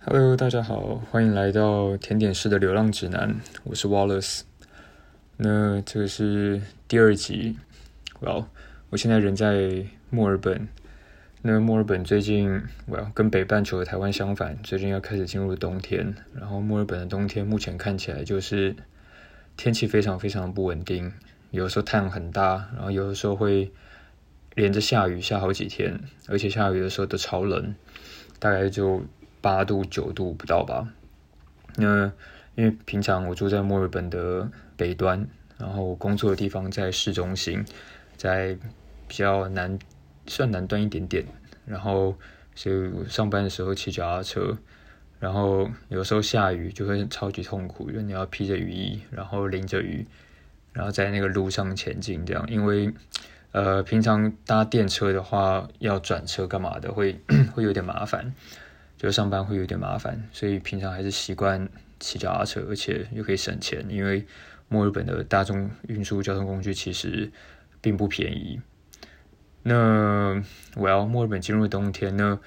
Hello，大家好，欢迎来到甜点师的流浪指南，我是 Wallace。那这个是第二集。Well，我现在人在墨尔本。那墨尔本最近，Well，跟北半球的台湾相反，最近要开始进入冬天。然后墨尔本的冬天目前看起来就是天气非常非常不稳定，有的时候太阳很大，然后有的时候会连着下雨下好几天，而且下雨的时候都超冷，大概就。八度九度不到吧？那因为平常我住在墨尔本的北端，然后工作的地方在市中心，在比较南算南端一点点。然后所以上班的时候骑脚踏车，然后有时候下雨就会超级痛苦，因为你要披着雨衣，然后淋着雨，然后在那个路上前进这样。因为呃平常搭电车的话要转车干嘛的，会 会有点麻烦。就上班会有点麻烦，所以平常还是习惯骑脚踏车，而且又可以省钱。因为墨尔本的大众运输交通工具其实并不便宜。那我要墨尔本进入冬天呢？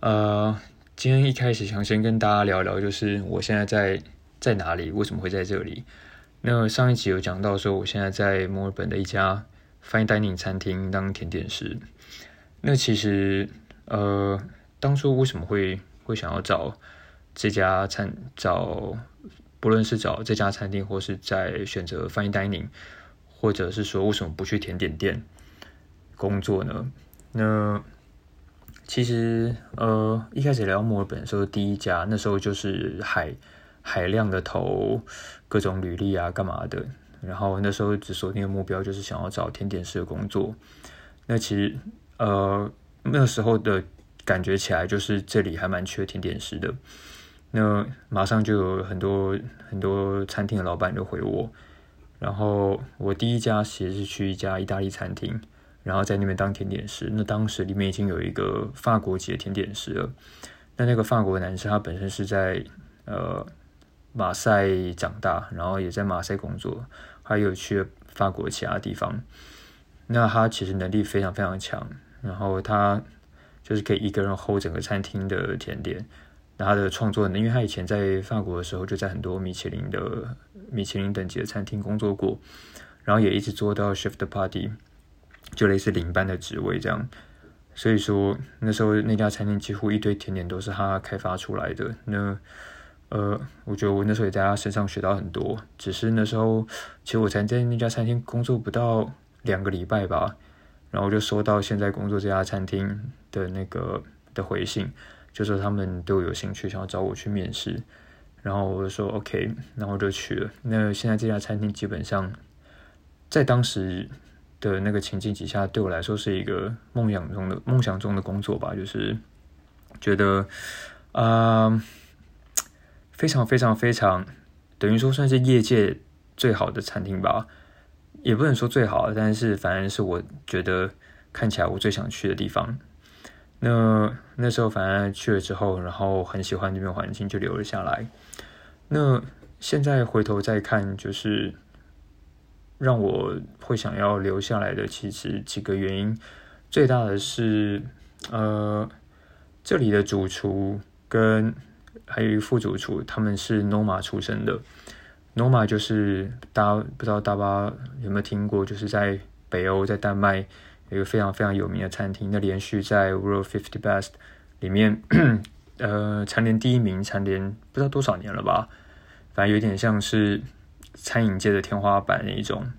呃，今天一开始想先跟大家聊聊，就是我现在在在哪里，为什么会在这里？那上一集有讲到说，我现在在墨尔本的一家 fine dining 餐厅当甜点师。那其实呃。当初为什么会会想要找这家餐找，不论是找这家餐厅，或是在选择 fine dining，或者是说为什么不去甜点店工作呢？那其实呃一开始来到墨尔本的时候，第一家那时候就是海海量的投各种履历啊，干嘛的？然后那时候只锁定的目标就是想要找甜点师的工作。那其实呃那时候的。感觉起来就是这里还蛮缺甜点师的，那马上就有很多很多餐厅的老板就回我，然后我第一家其实是去一家意大利餐厅，然后在那边当甜点师。那当时里面已经有一个法国籍的甜点师了，那那个法国男生他本身是在呃马赛长大，然后也在马赛工作，还有去法国其他地方。那他其实能力非常非常强，然后他。就是可以一个人 hold 整个餐厅的甜点，那他的创作呢？因为他以前在法国的时候就在很多米其林的米其林等级的餐厅工作过，然后也一直做到 chef de party，就类似领班的职位这样。所以说那时候那家餐厅几乎一堆甜点都是他开发出来的。那呃，我觉得我那时候也在他身上学到很多。只是那时候其实我才在那家餐厅工作不到两个礼拜吧。然后就收到现在工作这家餐厅的那个的回信，就说他们都有兴趣想要找我去面试，然后我就说 OK，然后就去了。那现在这家餐厅基本上在当时的那个情境底下，对我来说是一个梦想中的梦想中的工作吧，就是觉得啊非常非常非常等于说算是业界最好的餐厅吧。也不能说最好，但是反正是我觉得看起来我最想去的地方。那那时候反正去了之后，然后很喜欢这边环境，就留了下来。那现在回头再看，就是让我会想要留下来的，其实几个原因。最大的是，呃，这里的主厨跟还有一副主厨，他们是 Noma 出身的。Noma 就是大家不知道大巴有没有听过，就是在北欧，在丹麦有一个非常非常有名的餐厅，那连续在 World Fifty Best 里面，呃，蝉联第一名，蝉联不知道多少年了吧，反正有点像是餐饮界的天花板那一种。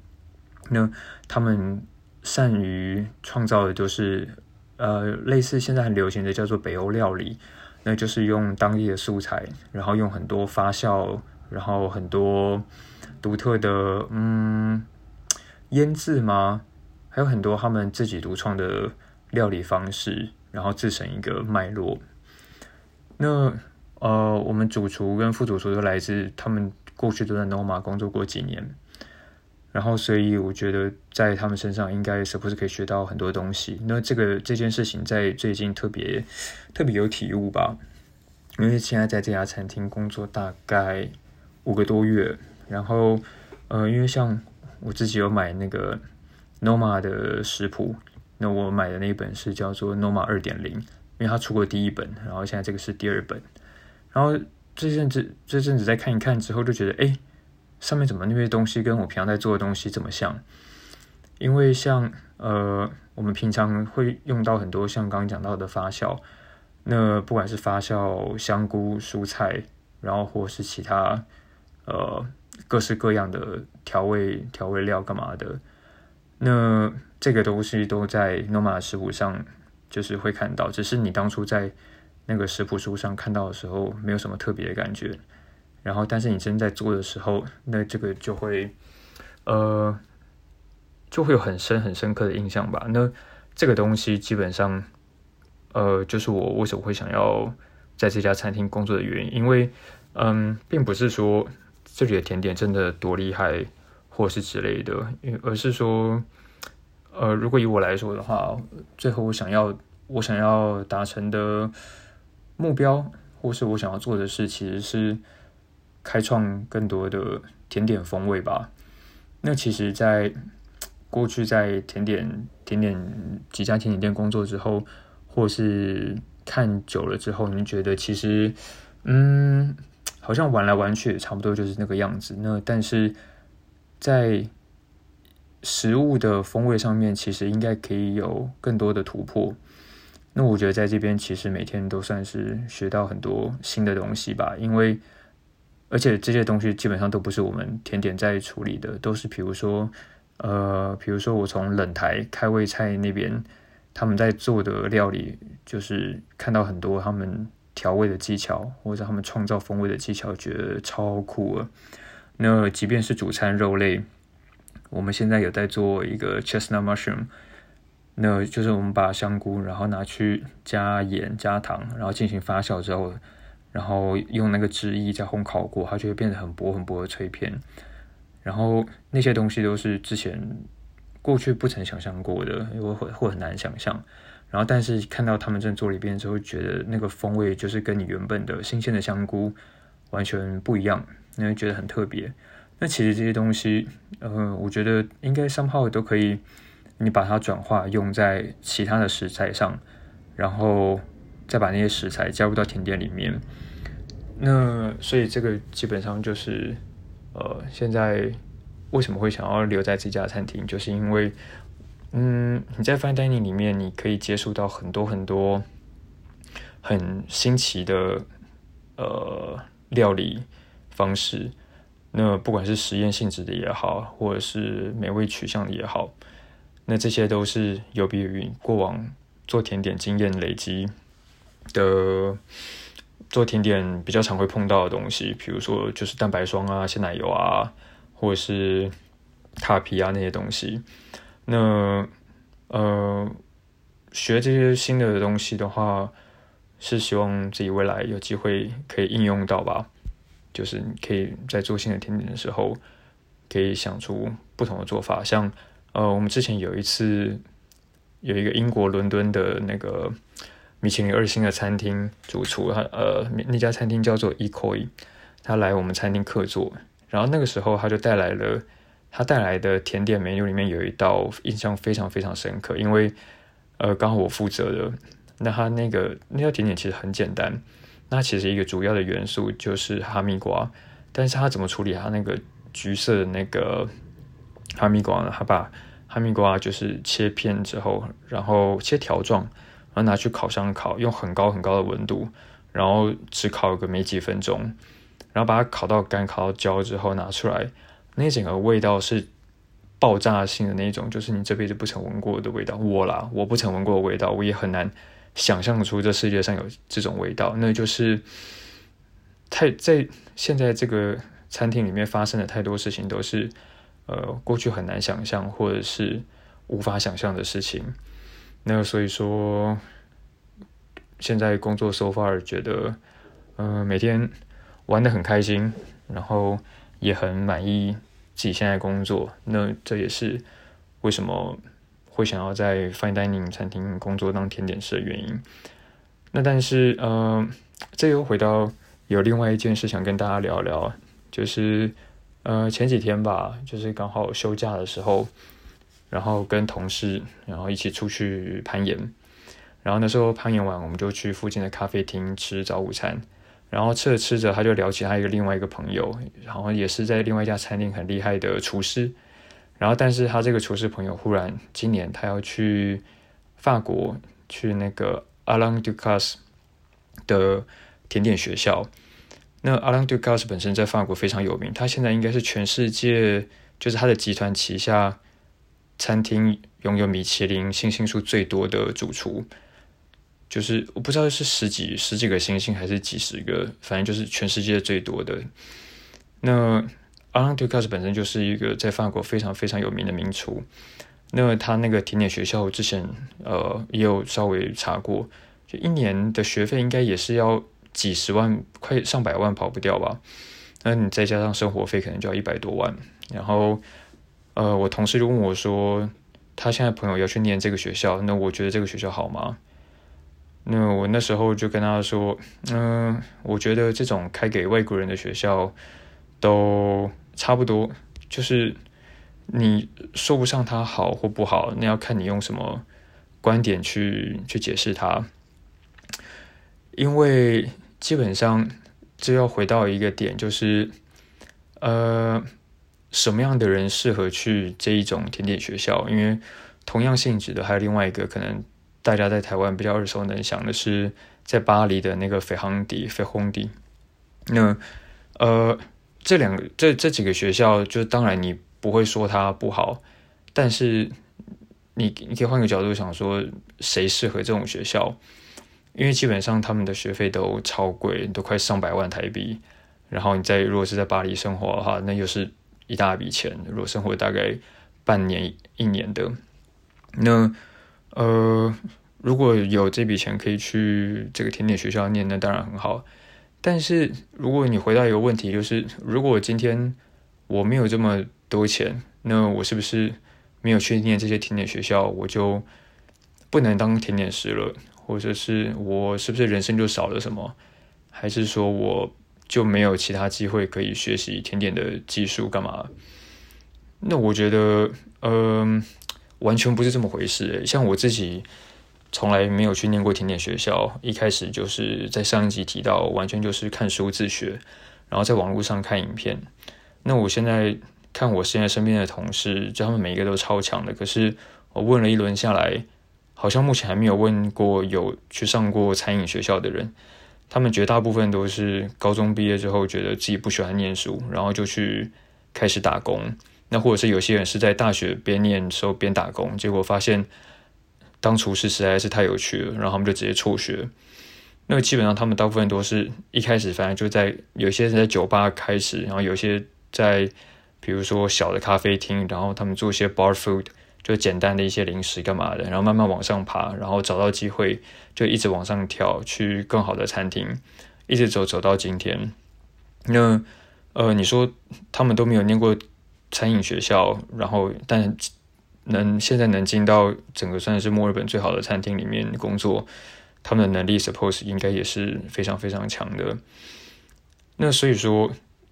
那他们善于创造的，就是呃，类似现在很流行的叫做北欧料理，那就是用当地的素材，然后用很多发酵。然后很多独特的嗯腌制吗？还有很多他们自己独创的料理方式，然后制成一个脉络。那呃，我们主厨跟副主厨都来自他们过去都在 Noma 工作过几年，然后所以我觉得在他们身上应该是不是可以学到很多东西。那这个这件事情在最近特别特别有体悟吧，因为现在在这家餐厅工作大概。五个多月，然后，呃，因为像我自己有买那个 Noma 的食谱，那我买的那一本是叫做 Noma 二点零，因为它出过第一本，然后现在这个是第二本，然后这阵子这阵子再看一看之后，就觉得哎，上面怎么那些东西跟我平常在做的东西这么像？因为像呃，我们平常会用到很多像刚刚讲到的发酵，那不管是发酵香菇、蔬菜，然后或是其他呃各式各样的调味调味料干嘛的，那这个东西都在 Noma 食谱上就是会看到，只是你当初在那个食谱书上看到的时候，没有什么特别的感觉，然后但是你真在做的时候，那这个就会呃。就会有很深很深刻的印象吧。那这个东西基本上，呃，就是我为什么会想要在这家餐厅工作的原因。因为，嗯，并不是说这里的甜点真的多厉害，或是之类的，而是说，呃，如果以我来说的话，最后我想要我想要达成的目标，或是我想要做的事，其实是开创更多的甜点风味吧。那其实，在过去在甜点甜点几家甜点店工作之后，或是看久了之后，你觉得其实，嗯，好像玩来玩去差不多就是那个样子。那但是在食物的风味上面，其实应该可以有更多的突破。那我觉得在这边其实每天都算是学到很多新的东西吧，因为而且这些东西基本上都不是我们甜点在处理的，都是比如说。呃，比如说我从冷台开胃菜那边，他们在做的料理，就是看到很多他们调味的技巧，或者他们创造风味的技巧，觉得超酷啊。那即便是主餐肉类，我们现在有在做一个 chestnut mushroom，那就是我们把香菇，然后拿去加盐加糖，然后进行发酵之后，然后用那个汁液再烘烤过，它就会变得很薄很薄的脆片。然后那些东西都是之前过去不曾想象过的，因为会会很难想象。然后，但是看到他们正做了一遍之后，觉得那个风味就是跟你原本的新鲜的香菇完全不一样，因为觉得很特别。那其实这些东西，呃，我觉得应该 somehow 都可以，你把它转化用在其他的食材上，然后再把那些食材加入到甜点里面。那所以这个基本上就是。呃，现在为什么会想要留在这家餐厅？就是因为，嗯，你在 fine dining 里面，你可以接触到很多很多很新奇的呃料理方式。那不管是实验性质的也好，或者是美味取向的也好，那这些都是有别于过往做甜点经验累积的。做甜点比较常会碰到的东西，比如说就是蛋白霜啊、鲜奶油啊，或者是塔皮啊那些东西。那呃，学这些新的东西的话，是希望自己未来有机会可以应用到吧。就是你可以在做新的甜点的时候，可以想出不同的做法。像呃，我们之前有一次有一个英国伦敦的那个。米其林二星的餐厅主厨，他呃那家餐厅叫做 Ecoi，他来我们餐厅客座，然后那个时候他就带来了他带来的甜点 menu 里面有一道印象非常非常深刻，因为呃刚好我负责的，那他那个那道甜点其实很简单，那其实一个主要的元素就是哈密瓜，但是他怎么处理他那个橘色的那个哈密瓜呢？他把哈密瓜就是切片之后，然后切条状。然后拿去烤箱烤，用很高很高的温度，然后只烤个没几分钟，然后把它烤到干、烤到焦之后拿出来，那整个味道是爆炸性的那种，就是你这辈子不曾闻过的味道。我啦，我不曾闻过的味道，我也很难想象出这世界上有这种味道。那就是太在现在这个餐厅里面发生的太多事情，都是呃过去很难想象或者是无法想象的事情。那所以说，现在工作 so far 觉得，嗯，每天玩的很开心，然后也很满意自己现在工作。那这也是为什么会想要在 fine dining 餐厅工作当甜点师的原因。那但是，呃，这又回到有另外一件事想跟大家聊聊，就是呃前几天吧，就是刚好休假的时候。然后跟同事，然后一起出去攀岩。然后那时候攀岩完，我们就去附近的咖啡厅吃早午餐。然后吃着吃着，他就聊起他一个另外一个朋友，然后也是在另外一家餐厅很厉害的厨师。然后，但是他这个厨师朋友忽然今年他要去法国去那个 Alain Ducasse 的甜点学校。那 Alain Ducasse 本身在法国非常有名，他现在应该是全世界就是他的集团旗下餐厅拥有米其林星星数最多的主厨。就是我不知道是十几十几个星星还是几十个，反正就是全世界最多的。那。阿朗杜卡斯本身就是一个在法国非常非常有名的名厨。那他那个甜点学校之前呃也有稍微查过，就一年的学费应该也是要几十万，快上百万跑不掉吧？那你再加上生活费，可能就要一百多万。然后呃，我同事就问我说，他现在朋友要去念这个学校，那我觉得这个学校好吗？那我那时候就跟他说，嗯，我觉得这种开给外国人的学校都。差不多，就是你说不上它好或不好，那要看你用什么观点去去解释它。因为基本上这要回到一个点，就是呃，什么样的人适合去这一种甜点学校？因为同样性质的，还有另外一个可能大家在台湾比较耳熟能详的是，在巴黎的那个费航迪费红迪。那呃。这两个这这几个学校，就当然你不会说它不好，但是你你可以换个角度想说，谁适合这种学校？因为基本上他们的学费都超贵，都快上百万台币。然后你在如果是在巴黎生活的话，那又是一大笔钱。如果生活大概半年一年的，那呃如果有这笔钱可以去这个甜点学校念，那当然很好。但是，如果你回答一个问题，就是如果今天我没有这么多钱，那我是不是没有去念这些甜点学校，我就不能当甜点师了？或者是我是不是人生就少了什么？还是说我就没有其他机会可以学习甜点的技术？干嘛？那我觉得，嗯，完全不是这么回事。像我自己。从来没有去念过甜点学校，一开始就是在上一集提到，完全就是看书自学，然后在网络上看影片。那我现在看我现在身边的同事，就他们每一个都超强的，可是我问了一轮下来，好像目前还没有问过有去上过餐饮学校的人。他们绝大部分都是高中毕业之后，觉得自己不喜欢念书，然后就去开始打工。那或者是有些人是在大学边念时候边打工，结果发现。当厨师实在是太有趣了，然后他们就直接辍学。那基本上他们大部分都是一开始，反正就在有些人在酒吧开始，然后有些在比如说小的咖啡厅，然后他们做一些 bar food，就简单的一些零食干嘛的，然后慢慢往上爬，然后找到机会就一直往上跳，去更好的餐厅，一直走走到今天。那呃，你说他们都没有念过餐饮学校，然后但。能现在能进到整个算是墨尔本最好的餐厅里面工作，他们的能力 suppose 应该也是非常非常强的。那所以说，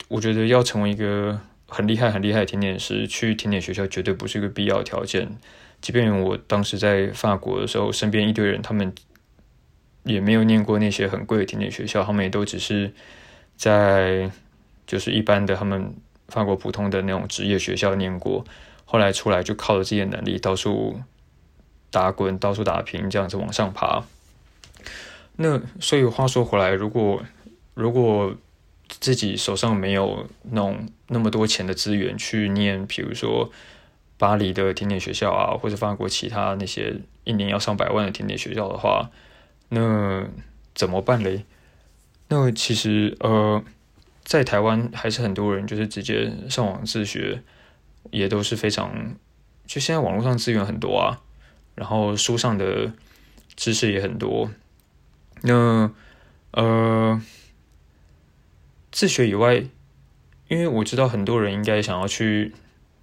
我觉得要成为一个很厉害很厉害的甜点师，去甜点学校绝对不是一个必要条件。即便我当时在法国的时候，身边一堆人，他们也没有念过那些很贵的甜点学校，他们也都只是在就是一般的他们法国普通的那种职业学校念过。后来出来就靠着自己的能力到处打滚，到处打拼，这样子往上爬。那所以话说回来，如果如果自己手上没有那种那么多钱的资源去念，比如说巴黎的甜点学校啊，或者法国其他那些一年要上百万的甜点学校的话，那怎么办嘞？那其实呃，在台湾还是很多人就是直接上网自学。也都是非常，就现在网络上资源很多啊，然后书上的知识也很多。那呃，自学以外，因为我知道很多人应该想要去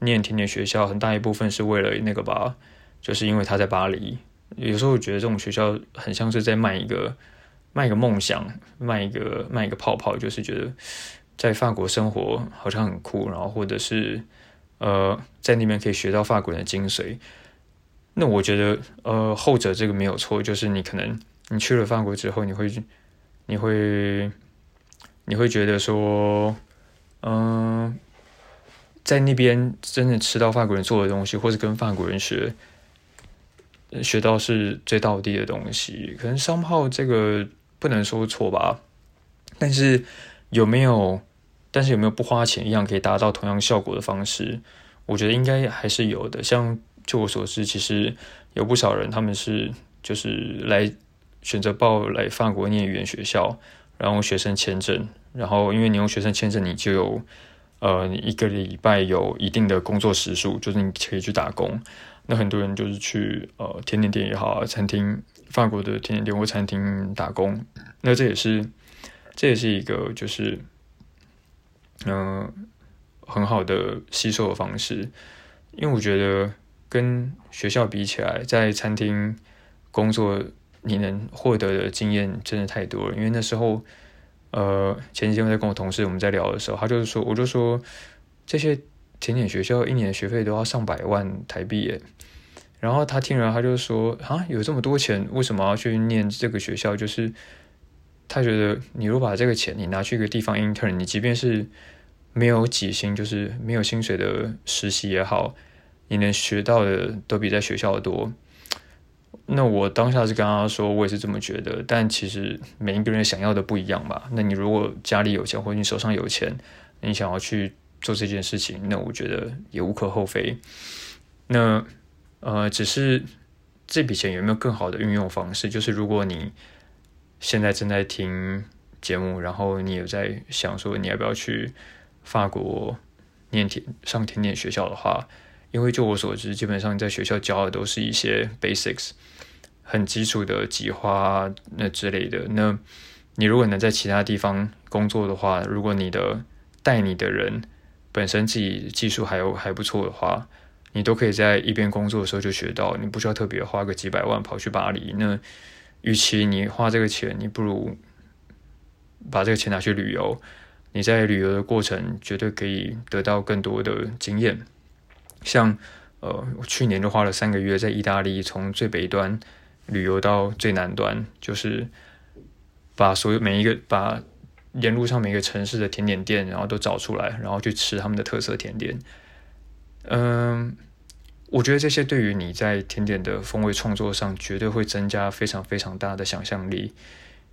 念甜点学校，很大一部分是为了那个吧，就是因为他在巴黎。有时候我觉得这种学校很像是在卖一个卖一个梦想，卖一个卖一个泡泡，就是觉得在法国生活好像很酷，然后或者是。呃，在那边可以学到法国人的精髓。那我觉得，呃，后者这个没有错，就是你可能你去了法国之后，你会你会你会觉得说，嗯，在那边真的吃到法国人做的东西，或者跟法国人学，学到是最到地的东西。可能商炮这个不能说错吧，但是有没有？但是有没有不花钱一样可以达到同样效果的方式？我觉得应该还是有的。像就我所知，其实有不少人他们是就是来选择报来法国念语言学校。然后学生签证，然后因为你用学生签证，你就有呃一个礼拜有一定的工作时数，就是你可以去打工。那很多人就是去呃甜点店也好，餐厅法国的甜点店或餐厅打工。那这也是这也是一个就是嗯很好的吸收的方式，因为我觉得跟学校比起来，在餐厅工作。你能获得的经验真的太多了，因为那时候，呃，前几天我在跟我同事我们在聊的时候，他就是说，我就说这些甜点学校一年学费都要上百万台币耶，然后他听了他就说啊，有这么多钱，为什么要去念这个学校？就是他觉得你如果把这个钱你拿去一个地方 intern，你即便是没有几薪，就是没有薪水的实习也好，你能学到的都比在学校多。那我当下是跟他说，我也是这么觉得。但其实每一个人想要的不一样吧。那你如果家里有钱，或者你手上有钱，你想要去做这件事情，那我觉得也无可厚非。那呃，只是这笔钱有没有更好的运用方式？就是如果你现在正在听节目，然后你也在想说你要不要去法国念甜上甜点学校的话，因为就我所知，基本上在学校教的都是一些 basics。很基础的几花那之类的，那你如果能在其他地方工作的话，如果你的带你的人本身自己技术还有还不错的话，你都可以在一边工作的时候就学到，你不需要特别花个几百万跑去巴黎。那与其你花这个钱，你不如把这个钱拿去旅游。你在旅游的过程绝对可以得到更多的经验。像呃，我去年就花了三个月在意大利，从最北端。旅游到最南端，就是把所有每一个把沿路上每个城市的甜点店，然后都找出来，然后去吃他们的特色甜点。嗯，我觉得这些对于你在甜点的风味创作上，绝对会增加非常非常大的想象力，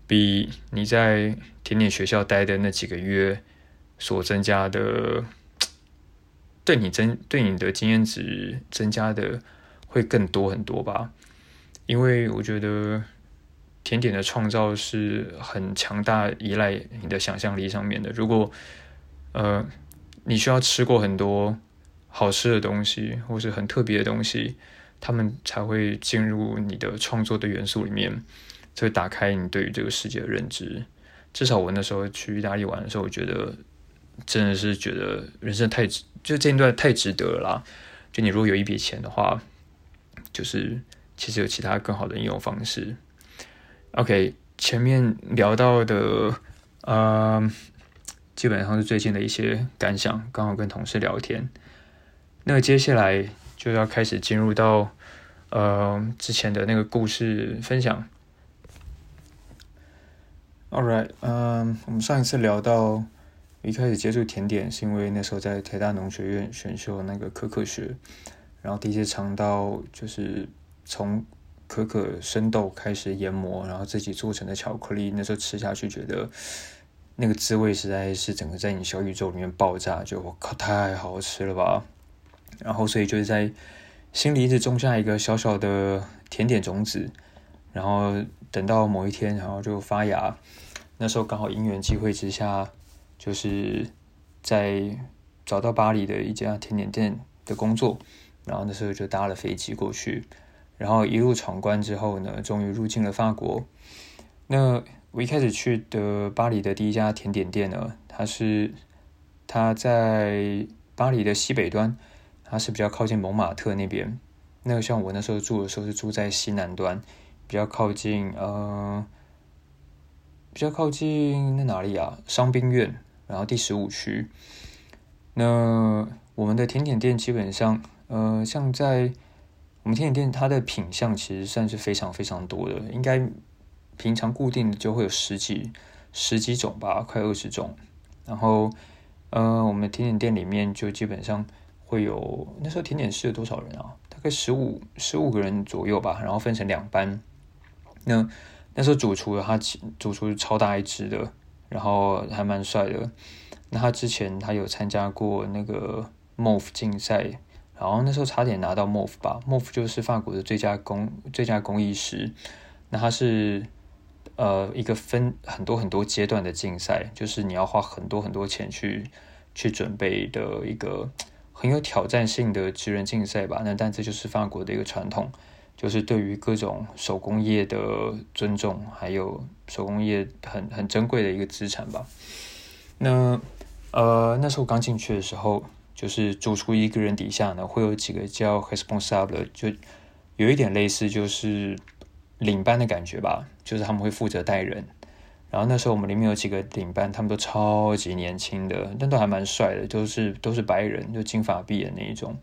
比你在甜点学校待的那几个月所增加的，对你增对你的经验值增加的会更多很多吧。因为我觉得甜点的创造是很强大，依赖你的想象力上面的。如果呃你需要吃过很多好吃的东西，或是很特别的东西，他们才会进入你的创作的元素里面，才会打开你对于这个世界的认知。至少我那时候去意大利玩的时候，我觉得真的是觉得人生太值，就这一段太值得了啦。就你如果有一笔钱的话，就是。其实有其他更好的应用方式。OK，前面聊到的，呃，基本上是最近的一些感想，刚好跟同事聊天。那接下来就要开始进入到，呃，之前的那个故事分享。All right，嗯，我们上一次聊到一开始接触甜点，是因为那时候在台大农学院选修那个可可学，然后第一次尝到就是。从可可生豆开始研磨，然后自己做成的巧克力，那时候吃下去觉得那个滋味实在是整个在你小宇宙里面爆炸，就我靠太好吃了吧！然后所以就是在心里一直种下一个小小的甜点种子，然后等到某一天，然后就发芽。那时候刚好因缘际会之下，就是在找到巴黎的一家甜点店的工作，然后那时候就搭了飞机过去。然后一路闯关之后呢，终于入境了法国。那我一开始去的巴黎的第一家甜点店呢，它是它在巴黎的西北端，它是比较靠近蒙马特那边。那个像我那时候住的时候是住在西南端，比较靠近呃，比较靠近那哪里啊？商兵院，然后第十五区。那我们的甜点店基本上呃，像在我们甜点店它的品相其实算是非常非常多的，应该平常固定的就会有十几十几种吧，快二十种。然后，呃，我们甜点店里面就基本上会有那时候甜点室有多少人啊？大概十五十五个人左右吧。然后分成两班。那那时候主厨他主厨超大一只的，然后还蛮帅的。那他之前他有参加过那个 MOF 竞赛，然后那时候差点拿到 MOF 吧。MOF 就是法国的最佳工最佳工艺师。那他是。呃，一个分很多很多阶段的竞赛，就是你要花很多很多钱去去准备的一个很有挑战性的职人竞赛吧。那但这就是法国的一个传统，就是对于各种手工业的尊重，还有手工业很很珍贵的一个资产吧。那呃，那时候刚进去的时候，就是主厨一个人底下呢，会有几个叫 responsable，就有一点类似，就是。领班的感觉吧，就是他们会负责带人。然后那时候我们里面有几个领班，他们都超级年轻的，但都还蛮帅的，都是都是白人，就金发碧眼那一种。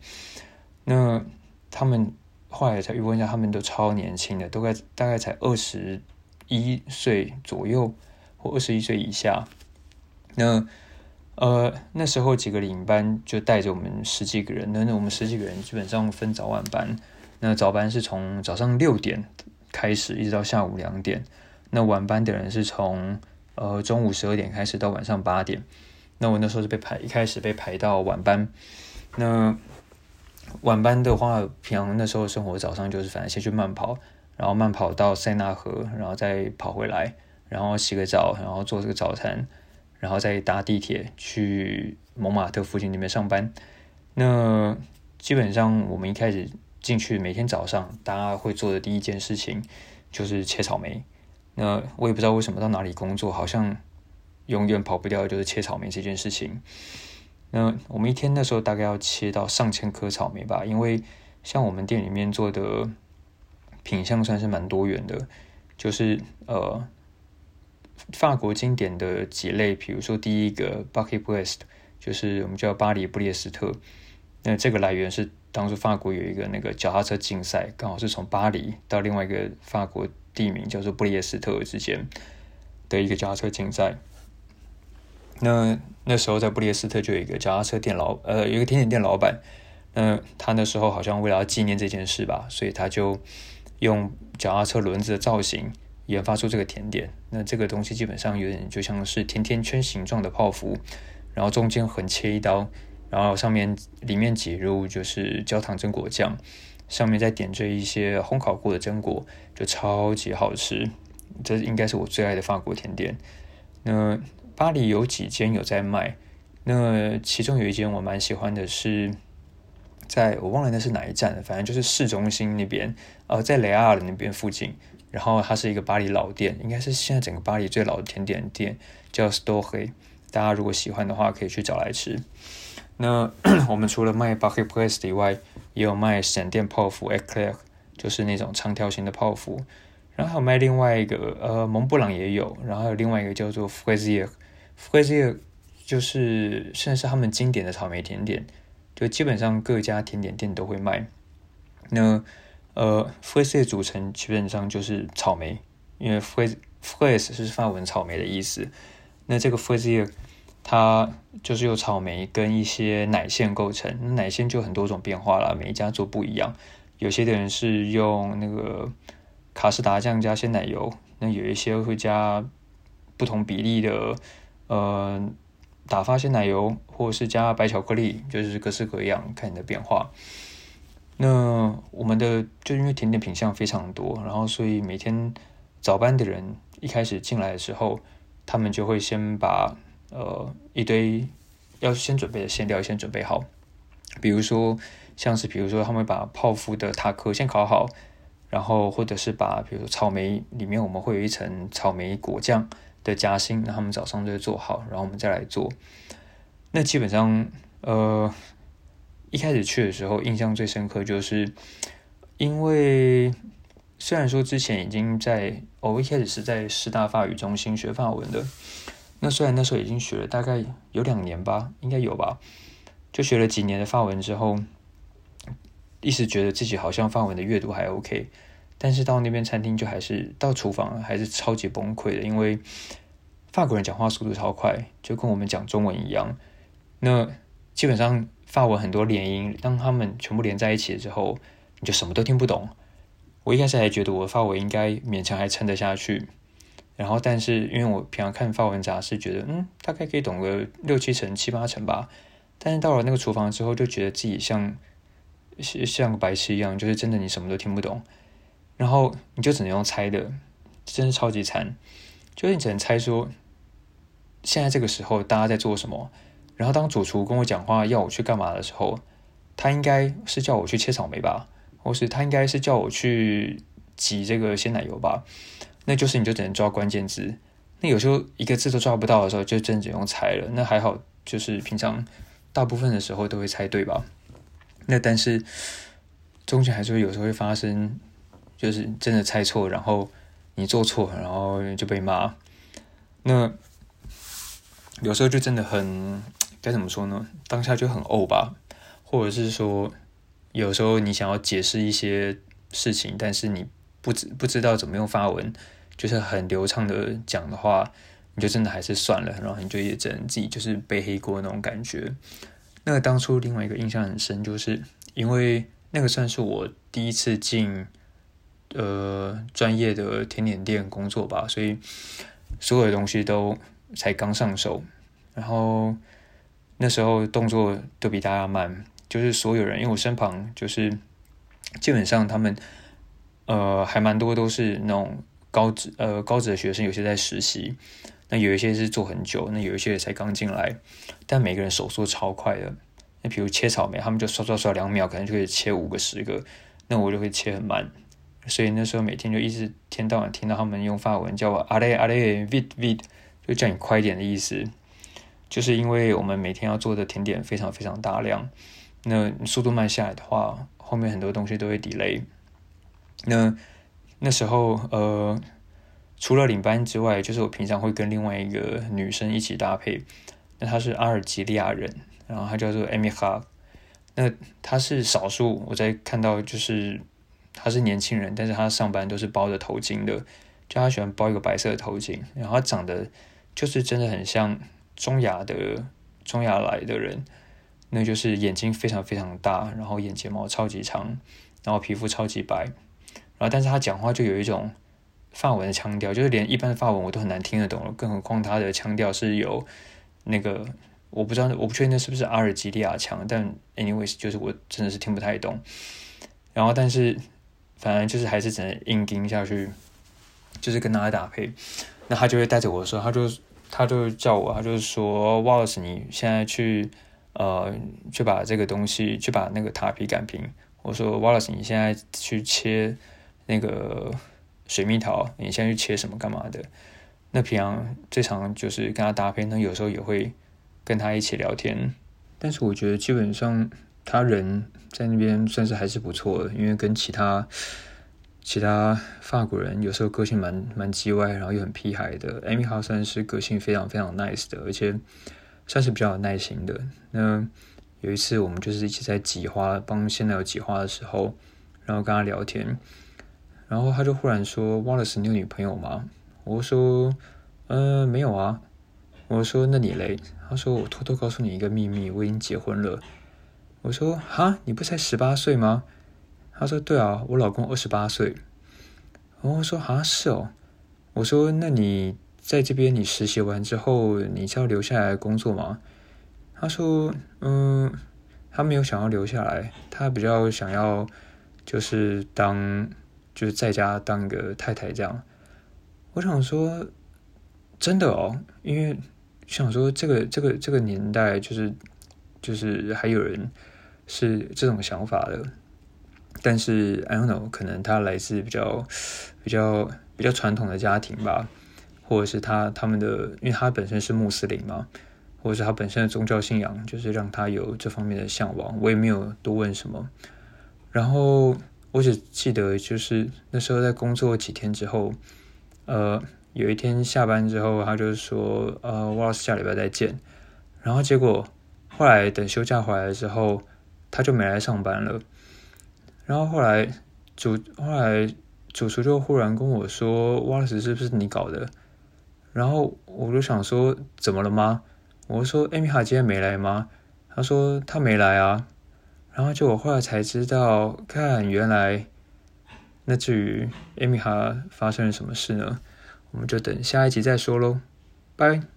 那他们后来才问一下，他们都超年轻的，都概大概才二十一岁左右，或二十一岁以下。那呃那时候几个领班就带着我们十几个人，那那我们十几个人基本上分早晚班。那早班是从早上六点。开始一直到下午两点，那晚班的人是从呃中午十二点开始到晚上八点。那我那时候是被排，一开始被排到晚班。那晚班的话，平常那时候生活早上就是反正先去慢跑，然后慢跑到塞纳河，然后再跑回来，然后洗个澡，然后做这个早餐，然后再搭地铁去蒙马特附近那边上班。那基本上我们一开始。进去每天早上，大家会做的第一件事情就是切草莓。那我也不知道为什么到哪里工作，好像永远跑不掉，就是切草莓这件事情。那我们一天那时候大概要切到上千颗草莓吧，因为像我们店里面做的品相算是蛮多元的，就是呃法国经典的几类，比如说第一个 Bucket West，就是我们叫巴黎布列斯特。那这个来源是。当初法国有一个那个脚踏车竞赛，刚好是从巴黎到另外一个法国地名叫做布列斯特之间的一个脚踏车竞赛。那那时候在布列斯特就有一个脚踏车店老呃，有一个甜点店老板。那他那时候好像为了要纪念这件事吧，所以他就用脚踏车轮子的造型研发出这个甜点。那这个东西基本上有点就像是甜甜圈形状的泡芙，然后中间横切一刀。然后上面里面挤入就是焦糖榛果酱，上面再点缀一些烘烤过的榛果，就超级好吃。这应该是我最爱的法国甜点。那巴黎有几间有在卖，那其中有一间我蛮喜欢的，是在我忘了那是哪一站，反正就是市中心那边，呃，在雷阿尔那边附近。然后它是一个巴黎老店，应该是现在整个巴黎最老的甜点店，叫 Store。大家如果喜欢的话，可以去找来吃。那 我们除了卖 bucket press 以外，也有卖闪电泡芙 eclair，就是那种长条形的泡芙。然后还有卖另外一个，呃，蒙布朗也有。然后还有另外一个叫做 fraisier，fraisier 就是现在是他们经典的草莓甜点，就基本上各家甜点店都会卖。那呃，fraisier 组成基本上就是草莓，因为 frais frais 是法文草莓的意思。那这个 fraisier 它就是由草莓跟一些奶馅构成，奶馅就很多种变化了，每一家做不一样。有些的人是用那个卡士达酱加鲜奶油，那有一些会加不同比例的呃打发鲜奶油，或者是加白巧克力，就是各式各样看你的变化。那我们的就因为甜点品相非常多，然后所以每天早班的人一开始进来的时候，他们就会先把。呃，一堆要先准备的馅料先准备好，比如说像是比如说他们把泡芙的塔克先烤好，然后或者是把比如说草莓里面我们会有一层草莓果酱的夹心，那他们早上就做好，然后我们再来做。那基本上呃一开始去的时候印象最深刻就是，因为虽然说之前已经在我一开始是在师大法语中心学法文的。那虽然那时候已经学了大概有两年吧，应该有吧，就学了几年的法文之后，一直觉得自己好像法文的阅读还 OK，但是到那边餐厅就还是到厨房还是超级崩溃的，因为法国人讲话速度超快，就跟我们讲中文一样。那基本上法文很多连音，当他们全部连在一起之后，你就什么都听不懂。我一开始还觉得我的法文应该勉强还撑得下去，然后但是因为我平常看法文杂志，觉得嗯大概可以懂个六七成、七八成吧。但是到了那个厨房之后，就觉得自己像像个白痴一样，就是真的你什么都听不懂，然后你就只能用猜的，真是超级惨。就是你只能猜说现在这个时候大家在做什么，然后当主厨跟我讲话要我去干嘛的时候，他应该是叫我去切草莓吧。或是他应该是叫我去挤这个鲜奶油吧，那就是你就只能抓关键字。那有时候一个字都抓不到的时候，就真只用猜了。那还好，就是平常大部分的时候都会猜对吧？那但是中间还是会有时候会发生，就是真的猜错，然后你做错，然后就被骂。那有时候就真的很该怎么说呢？当下就很怄吧，或者是说。有时候你想要解释一些事情，但是你不知不知道怎么用发文，就是很流畅的讲的话，你就真的还是算了，然后你就也只能自己就是背黑锅那种感觉。那个当初另外一个印象很深，就是因为那个算是我第一次进呃专业的甜点店工作吧，所以所有的东西都才刚上手，然后那时候动作都比大家慢。就是所有人，因为我身旁就是基本上他们呃还蛮多都是那种高职呃高职的学生，有些在实习，那有一些是做很久，那有一些才刚进来，但每个人手速超快的。那比如切草莓，他们就刷刷刷两秒，可能就可以切五个十个，那我就会切很慢，所以那时候每天就一直天到晚听到他们用法文叫我阿雷阿雷 vid vid，就叫你快一点的意思，就是因为我们每天要做的甜点非常非常大量。那速度慢下来的话，后面很多东西都会 delay。那那时候，呃，除了领班之外，就是我平常会跟另外一个女生一起搭配。那她是阿尔及利亚人，然后她叫做艾米哈。那她是少数我在看到，就是她是年轻人，但是她上班都是包着头巾的，就她喜欢包一个白色的头巾，然后她长得就是真的很像中亚的中亚来的人。那就是眼睛非常非常大，然后眼睫毛超级长，然后皮肤超级白，然后但是他讲话就有一种法文的腔调，就是连一般的法文我都很难听得懂了，更何况他的腔调是有那个我不知道，我不确定那是不是阿尔及利亚腔，但 anyways 就是我真的是听不太懂。然后但是反正就是还是只能硬盯下去，就是跟他搭配，那他就会带着我说，他就他就叫我，他就说 Wallace，你现在去。呃，去把这个东西，去把那个塔皮擀平。我说，Wallace，你现在去切那个水蜜桃，你现在去切什么干嘛的？那平常最常就是跟他搭配，那有时候也会跟他一起聊天。但是我觉得基本上他人在那边算是还是不错的，因为跟其他其他法国人有时候个性蛮蛮叽歪，然后又很屁孩的。Amy 哈算是个性非常非常 nice 的，而且。算是比较有耐心的。那有一次，我们就是一起在挤花，帮现在有挤花的时候，然后跟他聊天，然后他就忽然说，walace 你有女朋友吗？”我说：“呃，没有啊。”我说：“那你嘞？”他说：“我偷偷告诉你一个秘密，我已经结婚了。”我说：“哈，你不才十八岁吗？”他说：“对啊，我老公二十八岁。”我说：“哈，是哦。”我说：“那你？”在这边，你实习完之后，你是要留下来工作吗？他说：“嗯，他没有想要留下来，他比较想要就是当就是在家当个太太这样。”我想说，真的哦，因为想说这个这个这个年代，就是就是还有人是这种想法的，但是 I don't know，可能他来自比较比较比较传统的家庭吧。或者是他他们的，因为他本身是穆斯林嘛，或者是他本身的宗教信仰，就是让他有这方面的向往。我也没有多问什么，然后我只记得就是那时候在工作几天之后，呃，有一天下班之后，他就说，呃，我老师下礼拜再见。然后结果后来等休假回来之后，他就没来上班了。然后后来主后来主厨就忽然跟我说，瓦老师是不是你搞的？然后我就想说怎么了吗？我说艾米哈今天没来吗？他说他没来啊。然后就我后来才知道，看原来那至于艾米哈发生了什么事呢？我们就等下一集再说喽，拜。